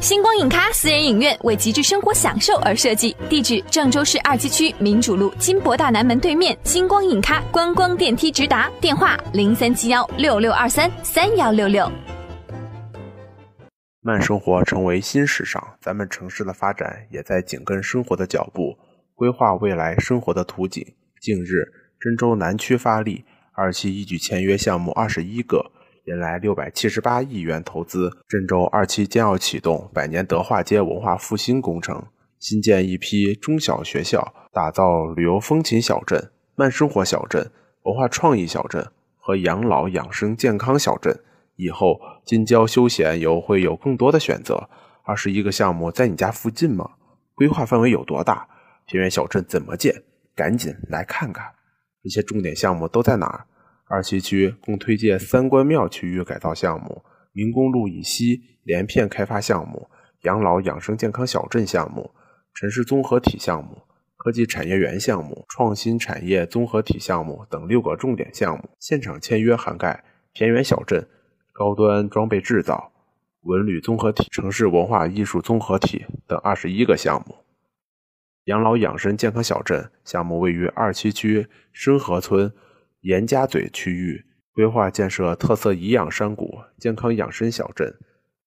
星光影咖私人影院为极致生活享受而设计，地址郑州市二七区民主路金博大南门对面。星光影咖观光电梯直达，电话零三七幺六六二三三幺六六。慢生活成为新时尚，咱们城市的发展也在紧跟生活的脚步，规划未来生活的图景。近日，郑州南区发力，二期一举签约项目二十一个。迎来六百七十八亿元投资，郑州二期将要启动百年德化街文化复兴工程，新建一批中小学校，打造旅游风情小镇、慢生活小镇、文化创意小镇和养老养生健康小镇。以后近郊休闲游会有更多的选择。二十一个项目在你家附近吗？规划范围有多大？平原小镇怎么建？赶紧来看看，这些重点项目都在哪儿？二七区共推介三官庙区域改造项目、民工路以西连片开发项目、养老养生健康小镇项目、城市综合体项目、科技产业园项目、创新产业综合体项目等六个重点项目。现场签约涵盖田园小镇、高端装备制造、文旅综合体、城市文化艺术综合体等二十一个项目。养老养生健康小镇项目位于二七区深河村。严家嘴区域规划建设特色颐养山谷健康养生小镇，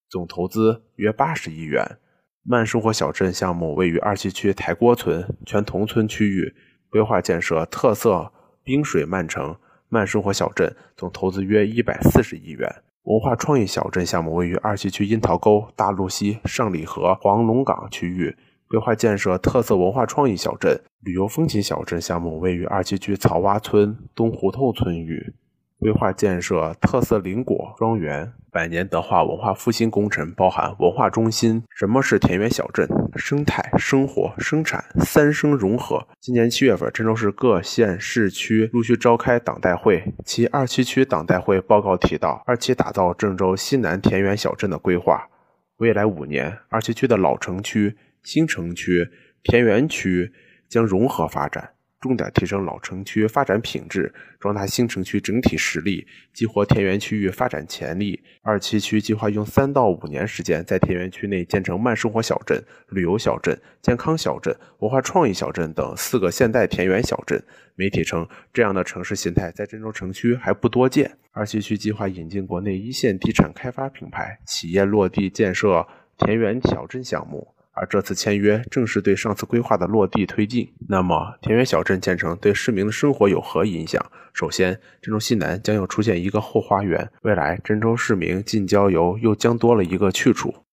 总投资约八十亿元。慢生活小镇项目位于二七区台郭村全同村区域，规划建设特色冰水慢城慢生活小镇，总投资约一百四十亿元。文化创意小镇项目位于二七区樱桃沟大路西上里河黄龙岗区域。规划建设特色文化创意小镇、旅游风情小镇项目位于二七区草洼村东胡同村域。规划建设特色林果庄园、百年德化文化复兴工程，包含文化中心。什么是田园小镇？生态、生活、生产三生融合。今年七月份，郑州市各县市区陆续召开党代会，其二七区党代会报告提到，二期打造郑州西南田园小镇的规划，未来五年，二七区的老城区。新城区、田园区将融合发展，重点提升老城区发展品质，壮大新城区整体实力，激活田园区域发展潜力。二七区计划用三到五年时间，在田园区内建成慢生活小镇、旅游小镇、健康小镇、文化创意小镇等四个现代田园小镇。媒体称，这样的城市形态在郑州城区还不多见。二七区计划引进国内一线地产开发品牌企业落地建设田园小镇项目。而这次签约正是对上次规划的落地推进。那么，田园小镇建成对市民的生活有何影响？首先，郑州西南将又出现一个后花园，未来郑州市民近郊游又将多了一个去处。